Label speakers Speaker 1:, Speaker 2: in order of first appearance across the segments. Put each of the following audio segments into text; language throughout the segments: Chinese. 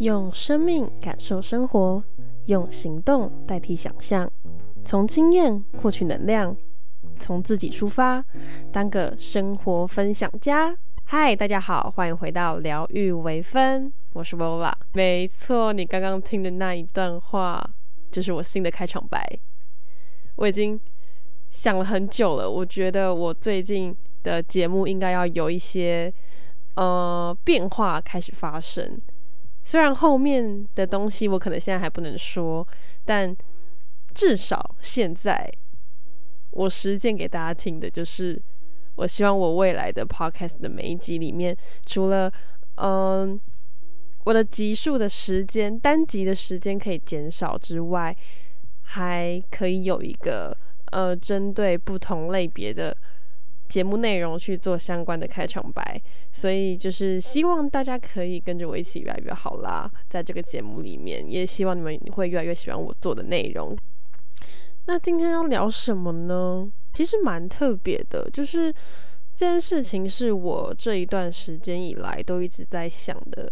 Speaker 1: 用生命感受生活，用行动代替想象，从经验获取能量，从自己出发，当个生活分享家。嗨，大家好，欢迎回到疗愈微分，我是 Vola。没错，你刚刚听的那一段话，就是我新的开场白。我已经想了很久了，我觉得我最近的节目应该要有一些呃变化开始发生。虽然后面的东西我可能现在还不能说，但至少现在我实践给大家听的就是，我希望我未来的 podcast 的每一集里面，除了嗯我的集数的时间单集的时间可以减少之外，还可以有一个呃针对不同类别的。节目内容去做相关的开场白，所以就是希望大家可以跟着我一起越来越好啦。在这个节目里面，也希望你们会越来越喜欢我做的内容。那今天要聊什么呢？其实蛮特别的，就是这件事情是我这一段时间以来都一直在想的，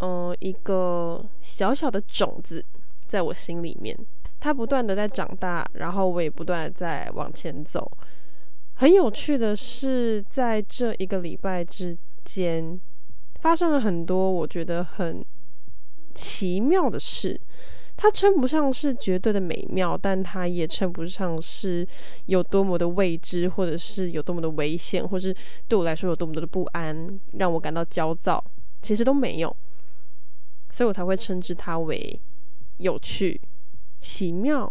Speaker 1: 嗯，一个小小的种子在我心里面，它不断的在长大，然后我也不断的在往前走。很有趣的是，在这一个礼拜之间，发生了很多我觉得很奇妙的事。它称不上是绝对的美妙，但它也称不上是有多么的未知，或者是有多么的危险，或是对我来说有多么多的不安，让我感到焦躁。其实都没有，所以我才会称之它为有趣、奇妙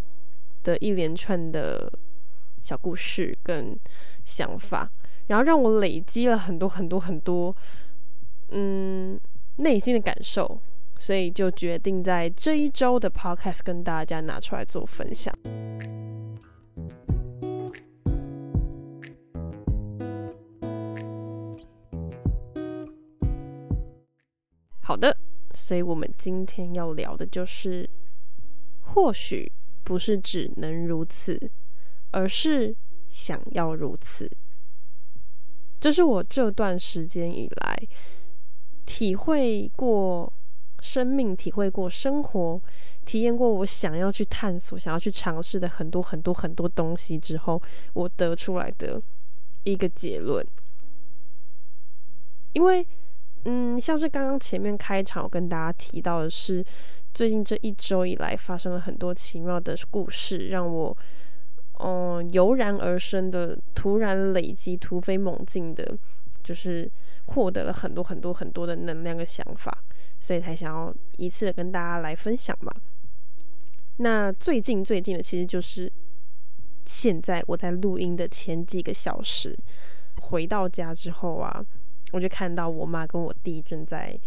Speaker 1: 的一连串的。小故事跟想法，然后让我累积了很多很多很多，嗯，内心的感受，所以就决定在这一周的 podcast 跟大家拿出来做分享。好的，所以我们今天要聊的就是，或许不是只能如此。而是想要如此，这是我这段时间以来体会过生命、体会过生活、体验过我想要去探索、想要去尝试的很多很多很多东西之后，我得出来的一个结论。因为，嗯，像是刚刚前面开场我跟大家提到的是，最近这一周以来发生了很多奇妙的故事，让我。嗯，油然而生的，突然累积、突飞猛进的，就是获得了很多很多很多的能量的想法，所以才想要一次跟大家来分享嘛。那最近最近的，其实就是现在我在录音的前几个小时，回到家之后啊，我就看到我妈跟我弟正在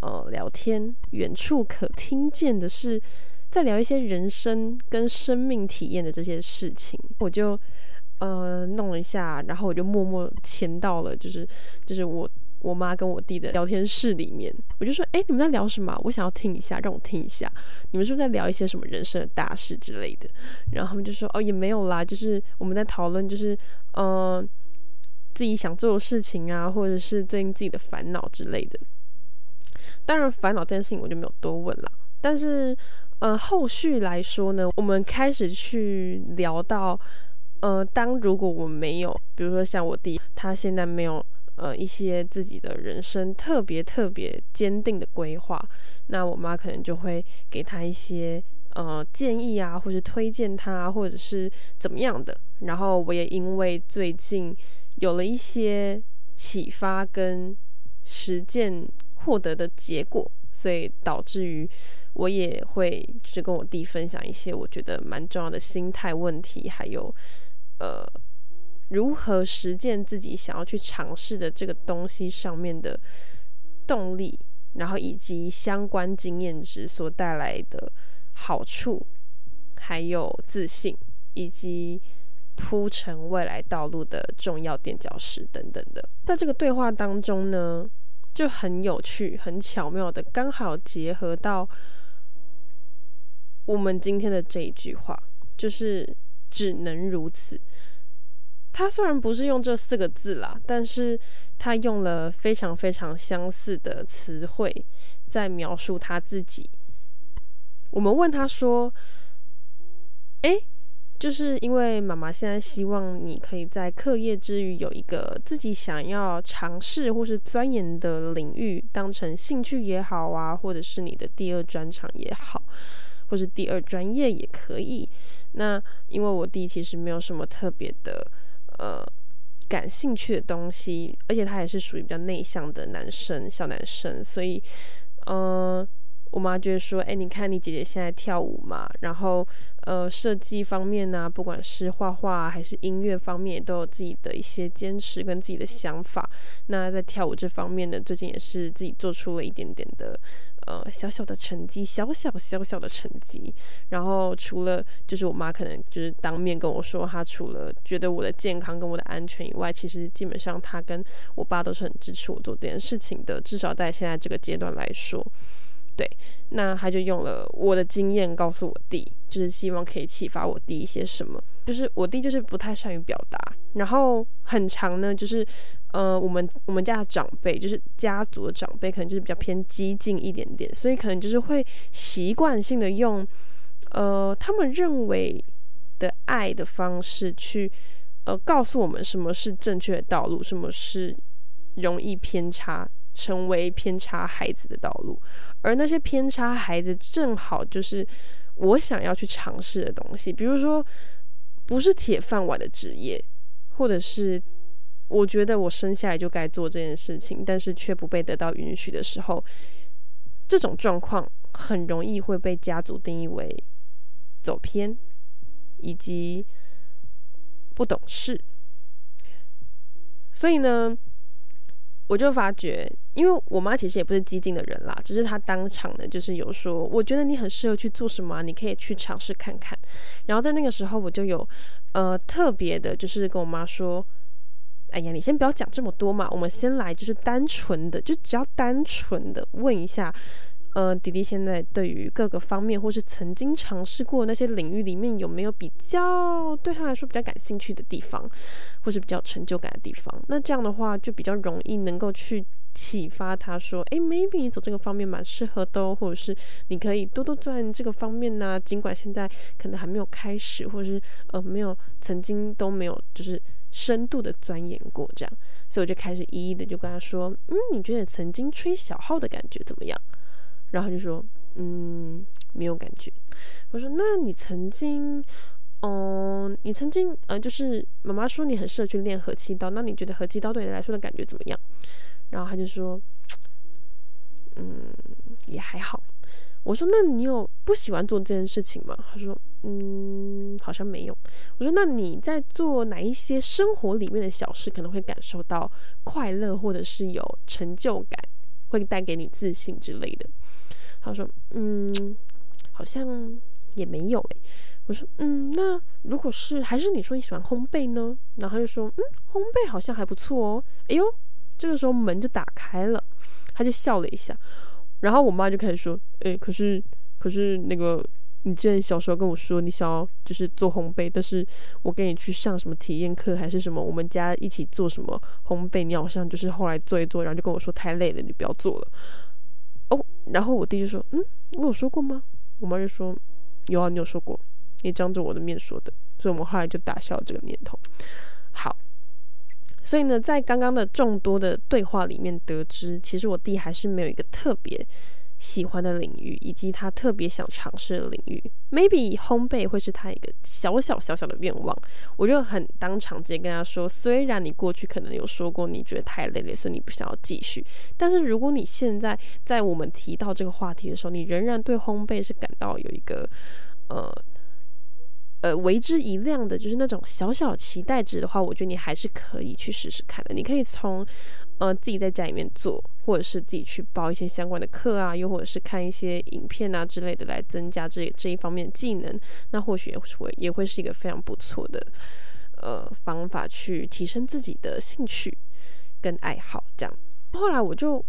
Speaker 1: 呃聊天，远处可听见的是。在聊一些人生跟生命体验的这些事情，我就呃弄了一下，然后我就默默潜到了，就是就是我我妈跟我弟的聊天室里面，我就说，哎，你们在聊什么？我想要听一下，让我听一下，你们是不是在聊一些什么人生的大事之类的？然后他们就说，哦，也没有啦，就是我们在讨论，就是嗯自己想做的事情啊，或者是最近自己的烦恼之类的。当然，烦恼这件事情我就没有多问了，但是。呃，后续来说呢，我们开始去聊到，呃，当如果我没有，比如说像我弟，他现在没有呃一些自己的人生特别特别坚定的规划，那我妈可能就会给他一些呃建议啊，或者推荐他，或者是怎么样的。然后我也因为最近有了一些启发跟实践获得的结果，所以导致于。我也会就是跟我弟分享一些我觉得蛮重要的心态问题，还有呃如何实践自己想要去尝试的这个东西上面的动力，然后以及相关经验值所带来的好处，还有自信，以及铺成未来道路的重要垫脚石等等的。在这个对话当中呢，就很有趣、很巧妙的，刚好结合到。我们今天的这一句话就是只能如此。他虽然不是用这四个字啦，但是他用了非常非常相似的词汇，在描述他自己。我们问他说：“诶，就是因为妈妈现在希望你可以在课业之余有一个自己想要尝试或是钻研的领域，当成兴趣也好啊，或者是你的第二专长也好，或是第二专业也可以。那因为我弟其实没有什么特别的呃感兴趣的东西，而且他也是属于比较内向的男生，小男生，所以嗯。”我妈就会说：“哎，你看你姐姐现在跳舞嘛，然后呃，设计方面呢，不管是画画还是音乐方面，都有自己的一些坚持跟自己的想法。那在跳舞这方面呢，最近也是自己做出了一点点的呃小小的成绩，小小小小的成绩。然后除了就是我妈可能就是当面跟我说，她除了觉得我的健康跟我的安全以外，其实基本上她跟我爸都是很支持我做这件事情的。至少在现在这个阶段来说。”对，那他就用了我的经验告诉我弟，就是希望可以启发我弟一些什么。就是我弟就是不太善于表达，然后很长呢，就是呃，我们我们家的长辈，就是家族的长辈，可能就是比较偏激进一点点，所以可能就是会习惯性的用呃他们认为的爱的方式去呃告诉我们什么是正确的道路，什么是容易偏差。成为偏差孩子的道路，而那些偏差孩子正好就是我想要去尝试的东西。比如说，不是铁饭碗的职业，或者是我觉得我生下来就该做这件事情，但是却不被得到允许的时候，这种状况很容易会被家族定义为走偏以及不懂事。所以呢？我就发觉，因为我妈其实也不是激进的人啦，只是她当场呢，就是有说，我觉得你很适合去做什么，你可以去尝试看看。然后在那个时候，我就有呃特别的，就是跟我妈说，哎呀，你先不要讲这么多嘛，我们先来就是单纯的，就只要单纯的问一下。呃，迪迪现在对于各个方面，或是曾经尝试过那些领域里面，有没有比较对他来说比较感兴趣的地方，或是比较成就感的地方？那这样的话，就比较容易能够去启发他说，诶 m a y b e 你走这个方面蛮适合的，或者是你可以多多钻这个方面呢。尽管现在可能还没有开始，或者是呃没有曾经都没有就是深度的钻研过这样，所以我就开始一一的就跟他说，嗯，你觉得曾经吹小号的感觉怎么样？然后就说，嗯，没有感觉。我说，那你曾经，嗯，你曾经，呃，就是妈妈说你很适合去练合气刀，那你觉得合气刀对你来说的感觉怎么样？然后他就说，嗯，也还好。我说，那你有不喜欢做这件事情吗？他说，嗯，好像没有。我说，那你在做哪一些生活里面的小事，可能会感受到快乐，或者是有成就感？会带给你自信之类的。他说：“嗯，好像也没有诶。”我说：“嗯，那如果是还是你说你喜欢烘焙呢？”然后他就说：“嗯，烘焙好像还不错哦。”哎呦，这个时候门就打开了，他就笑了一下。然后我妈就开始说：“哎，可是可是那个。”你之前小时候跟我说你想要就是做烘焙，但是我跟你去上什么体验课还是什么，我们家一起做什么烘焙，你好像就是后来做一做，然后就跟我说太累了，你不要做了。哦，然后我弟就说，嗯，我有说过吗？我妈就说，有啊，你有说过，你当着我的面说的，所以我们后来就打消了这个念头。好，所以呢，在刚刚的众多的对话里面得知，其实我弟还是没有一个特别。喜欢的领域，以及他特别想尝试的领域，maybe 烘焙会是他一个小小小小的愿望。我就很当场直接跟他说，虽然你过去可能有说过你觉得太累了，所以你不想要继续，但是如果你现在在我们提到这个话题的时候，你仍然对烘焙是感到有一个呃呃为之一亮的，就是那种小小期待值的话，我觉得你还是可以去试试看的。你可以从。呃，自己在家里面做，或者是自己去报一些相关的课啊，又或者是看一些影片啊之类的，来增加这这一方面的技能。那或许也会也会是一个非常不错的呃方法，去提升自己的兴趣跟爱好。这样，后来我就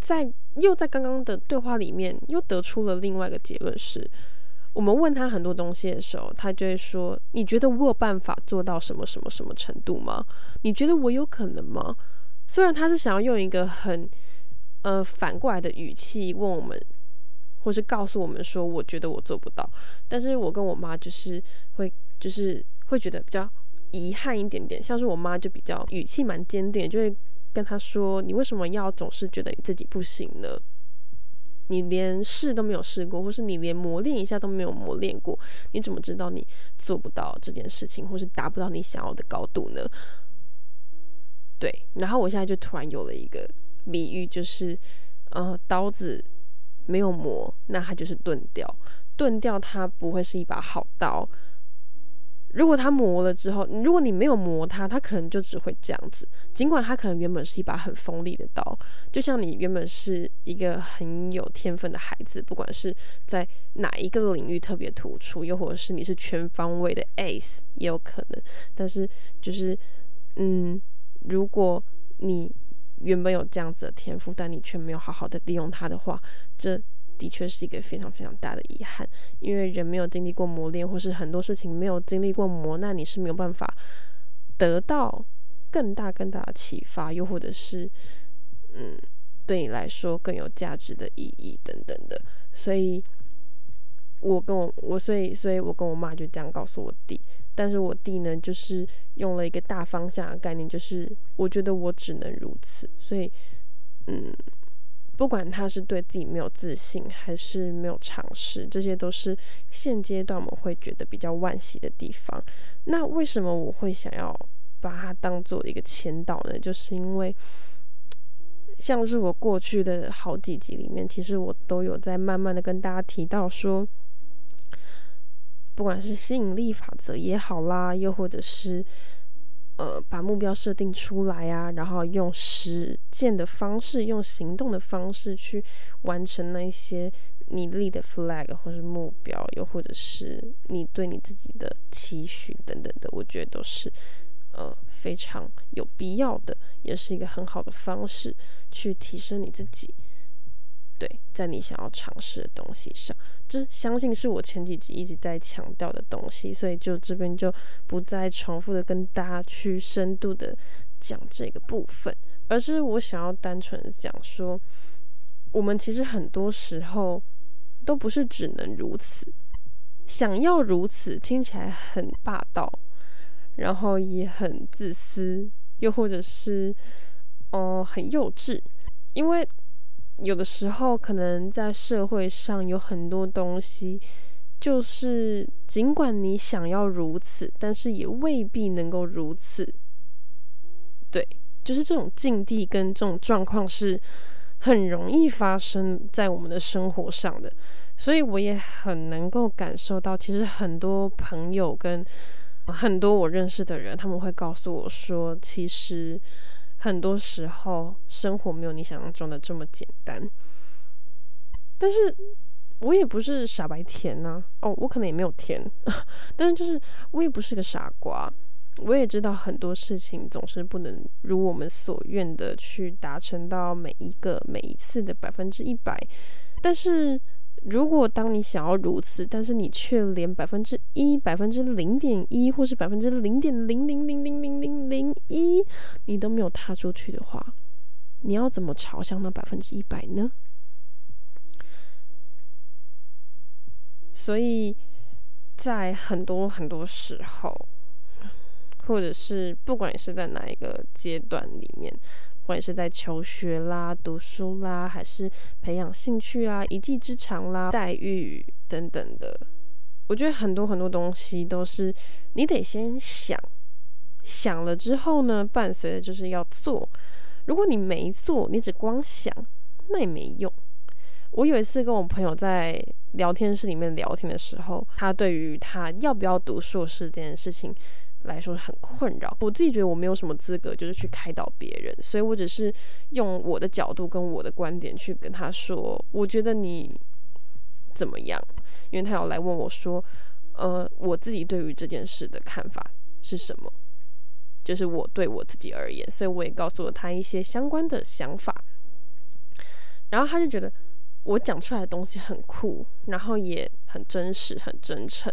Speaker 1: 在又在刚刚的对话里面又得出了另外一个结论：是我们问他很多东西的时候，他就会说：“你觉得我有办法做到什么什么什么程度吗？你觉得我有可能吗？”虽然他是想要用一个很呃反过来的语气问我们，或是告诉我们说，我觉得我做不到。但是我跟我妈就是会，就是会觉得比较遗憾一点点。像是我妈就比较语气蛮坚定，就会跟他说：“你为什么要总是觉得你自己不行呢？你连试都没有试过，或是你连磨练一下都没有磨练过，你怎么知道你做不到这件事情，或是达不到你想要的高度呢？”对，然后我现在就突然有了一个比喻，就是，呃，刀子没有磨，那它就是钝掉，钝掉它不会是一把好刀。如果它磨了之后，如果你没有磨它，它可能就只会这样子。尽管它可能原本是一把很锋利的刀，就像你原本是一个很有天分的孩子，不管是在哪一个领域特别突出，又或者是你是全方位的 ace，也有可能。但是就是，嗯。如果你原本有这样子的天赋，但你却没有好好的利用它的话，这的确是一个非常非常大的遗憾。因为人没有经历过磨练，或是很多事情没有经历过磨难，你是没有办法得到更大更大的启发，又或者是嗯，对你来说更有价值的意义等等的。所以。我跟我我所以所以我跟我妈就这样告诉我弟，但是我弟呢，就是用了一个大方向的概念，就是我觉得我只能如此，所以嗯，不管他是对自己没有自信，还是没有尝试，这些都是现阶段我们会觉得比较惋惜的地方。那为什么我会想要把它当做一个签到呢？就是因为像是我过去的好几集里面，其实我都有在慢慢的跟大家提到说。不管是吸引力法则也好啦，又或者是呃把目标设定出来啊，然后用实践的方式，用行动的方式去完成那一些你立的 flag 或是目标，又或者是你对你自己的期许等等的，我觉得都是呃非常有必要的，也是一个很好的方式去提升你自己。对，在你想要尝试的东西上，这相信是我前几集一直在强调的东西，所以就这边就不再重复的跟大家去深度的讲这个部分，而是我想要单纯讲说，我们其实很多时候都不是只能如此，想要如此听起来很霸道，然后也很自私，又或者是哦很幼稚，因为。有的时候，可能在社会上有很多东西，就是尽管你想要如此，但是也未必能够如此。对，就是这种境地跟这种状况是很容易发生在我们的生活上的，所以我也很能够感受到，其实很多朋友跟很多我认识的人，他们会告诉我说，其实。很多时候，生活没有你想象中的这么简单。但是我也不是傻白甜呐，哦，我可能也没有甜，但是就是我也不是个傻瓜。我也知道很多事情总是不能如我们所愿的去达成到每一个每一次的百分之一百，但是。如果当你想要如此，但是你却连百分之一、百分之零点一，或是百分之零点零零零零零零零一，你都没有踏出去的话，你要怎么朝向那百分之一百呢？所以在很多很多时候，或者是不管是在哪一个阶段里面。或者是在求学啦、读书啦，还是培养兴趣啊、一技之长啦、待遇等等的，我觉得很多很多东西都是你得先想，想了之后呢，伴随的就是要做。如果你没做，你只光想，那也没用。我有一次跟我朋友在聊天室里面聊天的时候，他对于他要不要读硕士这件事情。来说很困扰，我自己觉得我没有什么资格，就是去开导别人，所以我只是用我的角度跟我的观点去跟他说，我觉得你怎么样？因为他要来问我说，呃，我自己对于这件事的看法是什么？就是我对我自己而言，所以我也告诉了他一些相关的想法，然后他就觉得我讲出来的东西很酷，然后也很真实、很真诚，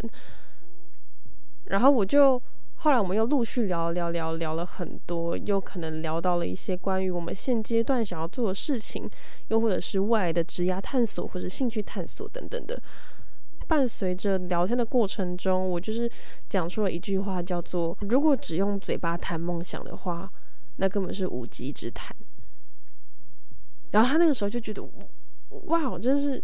Speaker 1: 然后我就。后来我们又陆续聊聊聊聊了很多，又可能聊到了一些关于我们现阶段想要做的事情，又或者是未来的职业探索或者兴趣探索等等的。伴随着聊天的过程中，我就是讲出了一句话，叫做“如果只用嘴巴谈梦想的话，那根本是无稽之谈。”然后他那个时候就觉得，哇，真是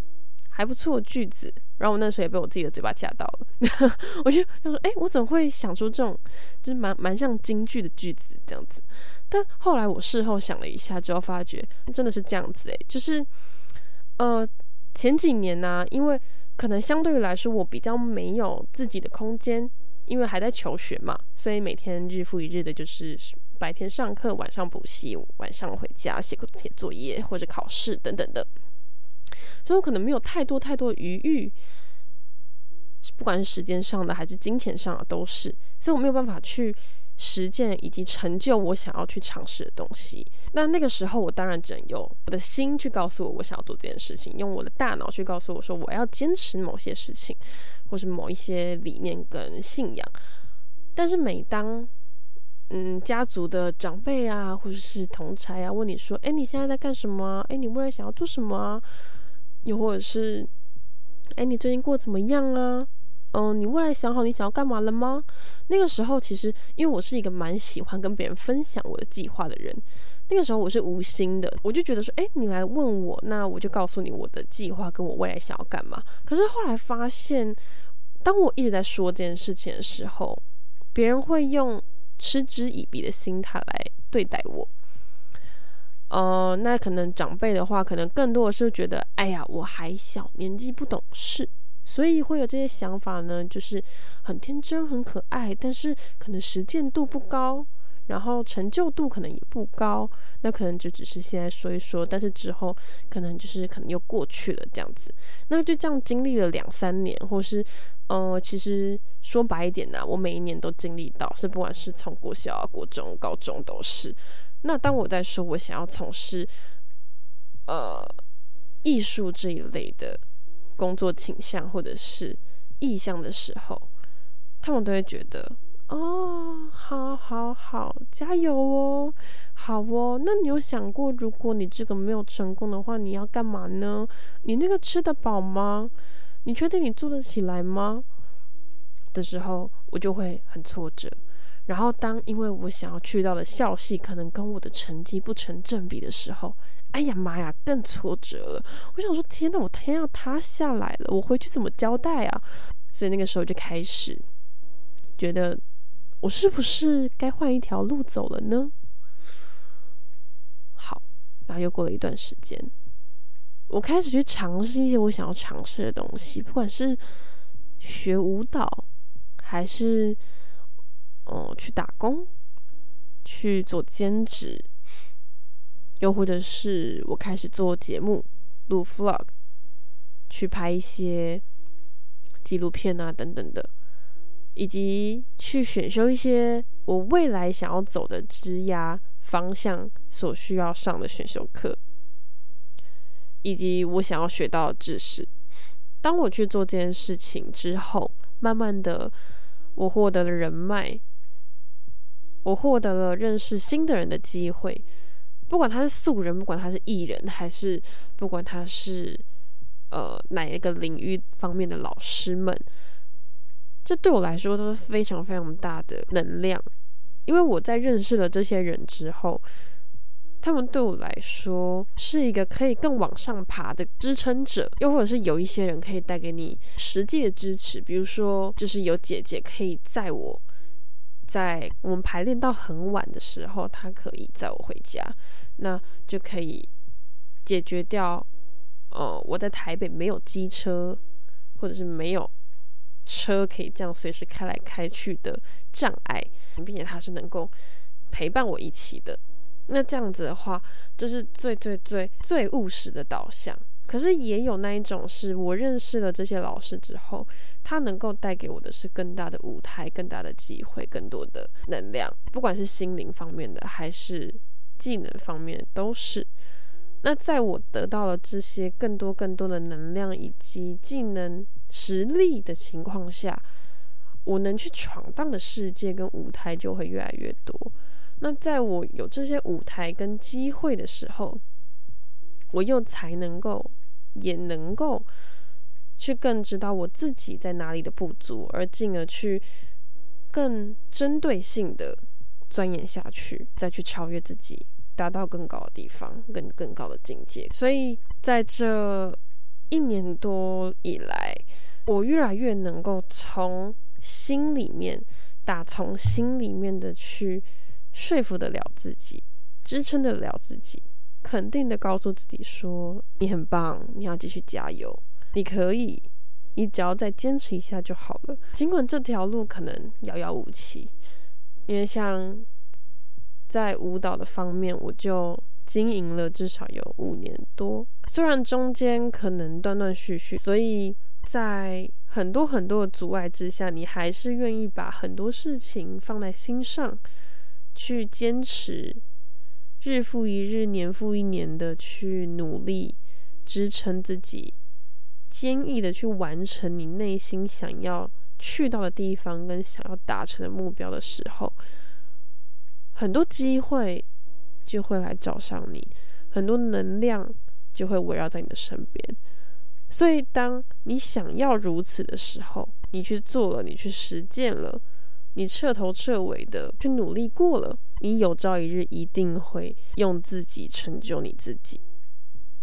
Speaker 1: 还不错句子。然后我那时候也被我自己的嘴巴吓到了，我就要说，哎，我怎么会想出这种就是蛮蛮像京剧的句子这样子？但后来我事后想了一下之后，发觉真的是这样子，哎，就是呃前几年呢，因为可能相对于来说，我比较没有自己的空间，因为还在求学嘛，所以每天日复一日的，就是白天上课，晚上补习，晚上回家写写作业或者考试等等的，所以我可能没有太多太多余裕，不管是时间上的还是金钱上的都是，所以我没有办法去。实践以及成就我想要去尝试的东西。那那个时候，我当然只能用我的心去告诉我我想要做这件事情，用我的大脑去告诉我说我要坚持某些事情，或是某一些理念跟信仰。但是每当嗯家族的长辈啊，或者是同差啊问你说：“哎，你现在在干什么？哎，你未来想要做什么？又或者是哎，你最近过怎么样啊？”嗯，你未来想好你想要干嘛了吗？那个时候，其实因为我是一个蛮喜欢跟别人分享我的计划的人，那个时候我是无心的，我就觉得说，哎，你来问我，那我就告诉你我的计划跟我未来想要干嘛。可是后来发现，当我一直在说这件事情的时候，别人会用嗤之以鼻的心态来对待我。呃，那可能长辈的话，可能更多的是觉得，哎呀，我还小，年纪不懂事。所以会有这些想法呢，就是很天真、很可爱，但是可能实践度不高，然后成就度可能也不高。那可能就只是现在说一说，但是之后可能就是可能又过去了这样子。那就这样经历了两三年，或是呃，其实说白一点呢，我每一年都经历到，是不管是从国小、国中、高中都是。那当我在说我想要从事呃艺术这一类的。工作倾向或者是意向的时候，他们都会觉得哦，好好好，加油哦，好哦。那你有想过，如果你这个没有成功的话，你要干嘛呢？你那个吃得饱吗？你确定你做得起来吗？的时候，我就会很挫折。然后，当因为我想要去到的校系可能跟我的成绩不成正比的时候，哎呀妈呀，更挫折了。我想说，天呐，我天要塌下来了，我回去怎么交代啊？所以那个时候就开始觉得，我是不是该换一条路走了呢？好，然后又过了一段时间，我开始去尝试一些我想要尝试的东西，不管是学舞蹈，还是。哦，去打工，去做兼职，又或者是我开始做节目，录 vlog，去拍一些纪录片啊等等的，以及去选修一些我未来想要走的职涯方向所需要上的选修课，以及我想要学到的知识。当我去做这件事情之后，慢慢的，我获得了人脉。我获得了认识新的人的机会，不管他是素人，不管他是艺人，还是不管他是呃哪一个领域方面的老师们，这对我来说都是非常非常大的能量。因为我在认识了这些人之后，他们对我来说是一个可以更往上爬的支撑者，又或者是有一些人可以带给你实际的支持，比如说就是有姐姐可以载我。在我们排练到很晚的时候，他可以载我回家，那就可以解决掉，呃，我在台北没有机车，或者是没有车可以这样随时开来开去的障碍，并且他是能够陪伴我一起的。那这样子的话，这是最最最最务实的导向。可是也有那一种，是我认识了这些老师之后，他能够带给我的是更大的舞台、更大的机会、更多的能量，不管是心灵方面的还是技能方面都是。那在我得到了这些更多更多的能量以及技能实力的情况下，我能去闯荡的世界跟舞台就会越来越多。那在我有这些舞台跟机会的时候，我又才能够，也能够去更知道我自己在哪里的不足，而进而去更针对性的钻研下去，再去超越自己，达到更高的地方，更更高的境界。所以在这一年多以来，我越来越能够从心里面，打从心里面的去。说服得了自己，支撑得了自己，肯定的告诉自己说：“你很棒，你要继续加油，你可以，你只要再坚持一下就好了。”尽管这条路可能遥遥无期，因为像在舞蹈的方面，我就经营了至少有五年多，虽然中间可能断断续续，所以在很多很多的阻碍之下，你还是愿意把很多事情放在心上。去坚持，日复一日、年复一年的去努力支撑自己，坚毅的去完成你内心想要去到的地方跟想要达成的目标的时候，很多机会就会来找上你，很多能量就会围绕在你的身边。所以，当你想要如此的时候，你去做了，你去实践了。你彻头彻尾的去努力过了，你有朝一日一定会用自己成就你自己，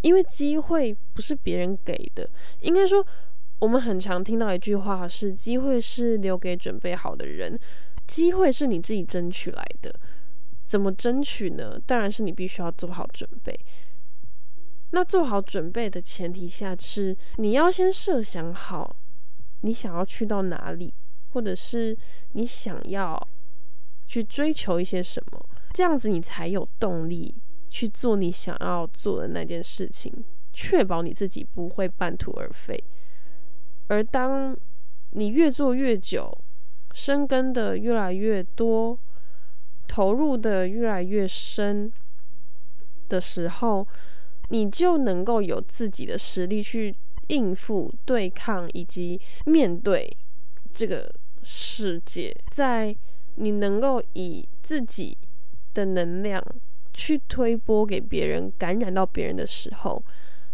Speaker 1: 因为机会不是别人给的。应该说，我们很常听到一句话是：机会是留给准备好的人，机会是你自己争取来的。怎么争取呢？当然是你必须要做好准备。那做好准备的前提下是，你要先设想好你想要去到哪里。或者是你想要去追求一些什么，这样子你才有动力去做你想要做的那件事情，确保你自己不会半途而废。而当你越做越久，深耕的越来越多，投入的越来越深的时候，你就能够有自己的实力去应付、对抗以及面对这个。世界在你能够以自己的能量去推波给别人，感染到别人的时候，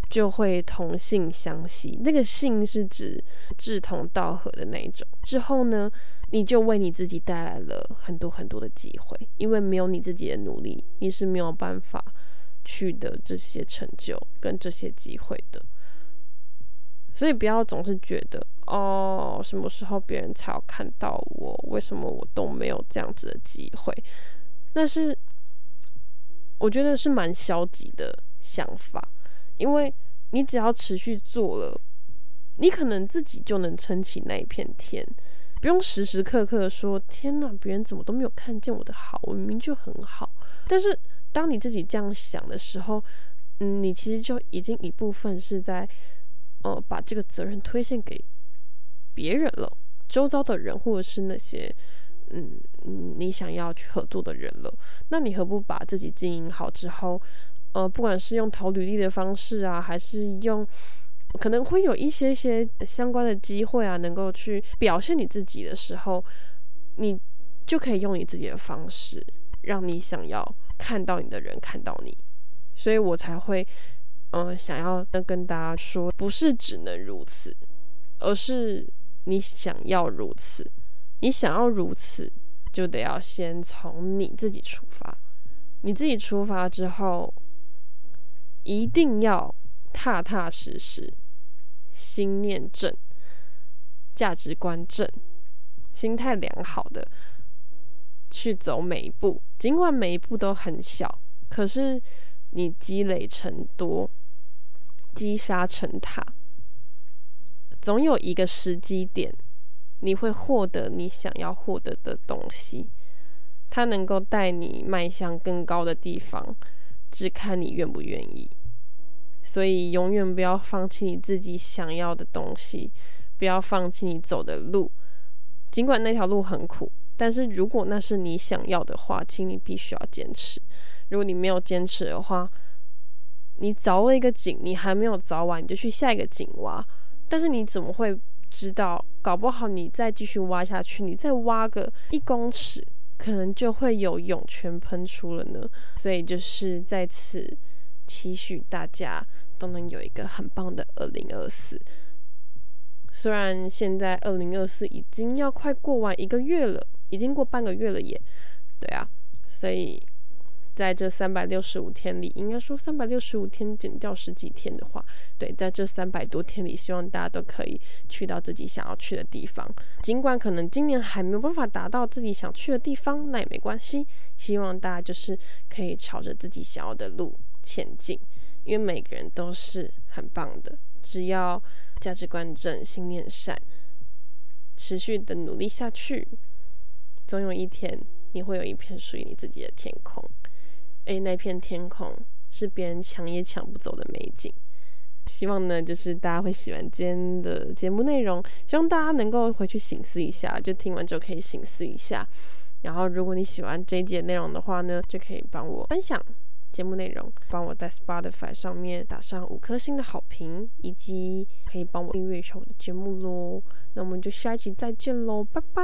Speaker 1: 就会同性相吸。那个性是指志同道合的那一种。之后呢，你就为你自己带来了很多很多的机会，因为没有你自己的努力，你是没有办法取得这些成就跟这些机会的。所以不要总是觉得哦，什么时候别人才要看到我？为什么我都没有这样子的机会？那是我觉得是蛮消极的想法，因为你只要持续做了，你可能自己就能撑起那一片天，不用时时刻刻说天哪，别人怎么都没有看见我的好，我明明就很好。但是当你自己这样想的时候，嗯，你其实就已经一部分是在。呃，把这个责任推卸给别人了，周遭的人或者是那些嗯嗯你想要去合作的人了，那你何不把自己经营好之后，呃，不管是用投履历的方式啊，还是用可能会有一些些相关的机会啊，能够去表现你自己的时候，你就可以用你自己的方式，让你想要看到你的人看到你，所以我才会。嗯，想要跟大家说，不是只能如此，而是你想要如此，你想要如此，就得要先从你自己出发。你自己出发之后，一定要踏踏实实，心念正，价值观正，心态良好的去走每一步。尽管每一步都很小，可是。你积累成多，积沙成塔，总有一个时机点，你会获得你想要获得的东西。它能够带你迈向更高的地方，只看你愿不愿意。所以，永远不要放弃你自己想要的东西，不要放弃你走的路。尽管那条路很苦，但是如果那是你想要的话，请你必须要坚持。如果你没有坚持的话，你凿了一个井，你还没有凿完，你就去下一个井挖。但是你怎么会知道，搞不好你再继续挖下去，你再挖个一公尺，可能就会有涌泉喷出了呢。所以就是在此期许大家都能有一个很棒的二零二四。虽然现在二零二四已经要快过完一个月了，已经过半个月了耶，对啊，所以。在这三百六十五天里，应该说三百六十五天减掉十几天的话，对，在这三百多天里，希望大家都可以去到自己想要去的地方。尽管可能今年还没有办法达到自己想去的地方，那也没关系。希望大家就是可以朝着自己想要的路前进，因为每个人都是很棒的，只要价值观正、心念善，持续的努力下去，总有一天你会有一片属于你自己的天空。诶，那片天空是别人抢也抢不走的美景。希望呢，就是大家会喜欢今天的节目内容。希望大家能够回去醒思一下，就听完之后可以醒思一下。然后，如果你喜欢这一节内容的话呢，就可以帮我分享节目内容，帮我在 Spotify 上面打上五颗星的好评，以及可以帮我订阅一下我的节目喽。那我们就下一集再见喽，拜拜。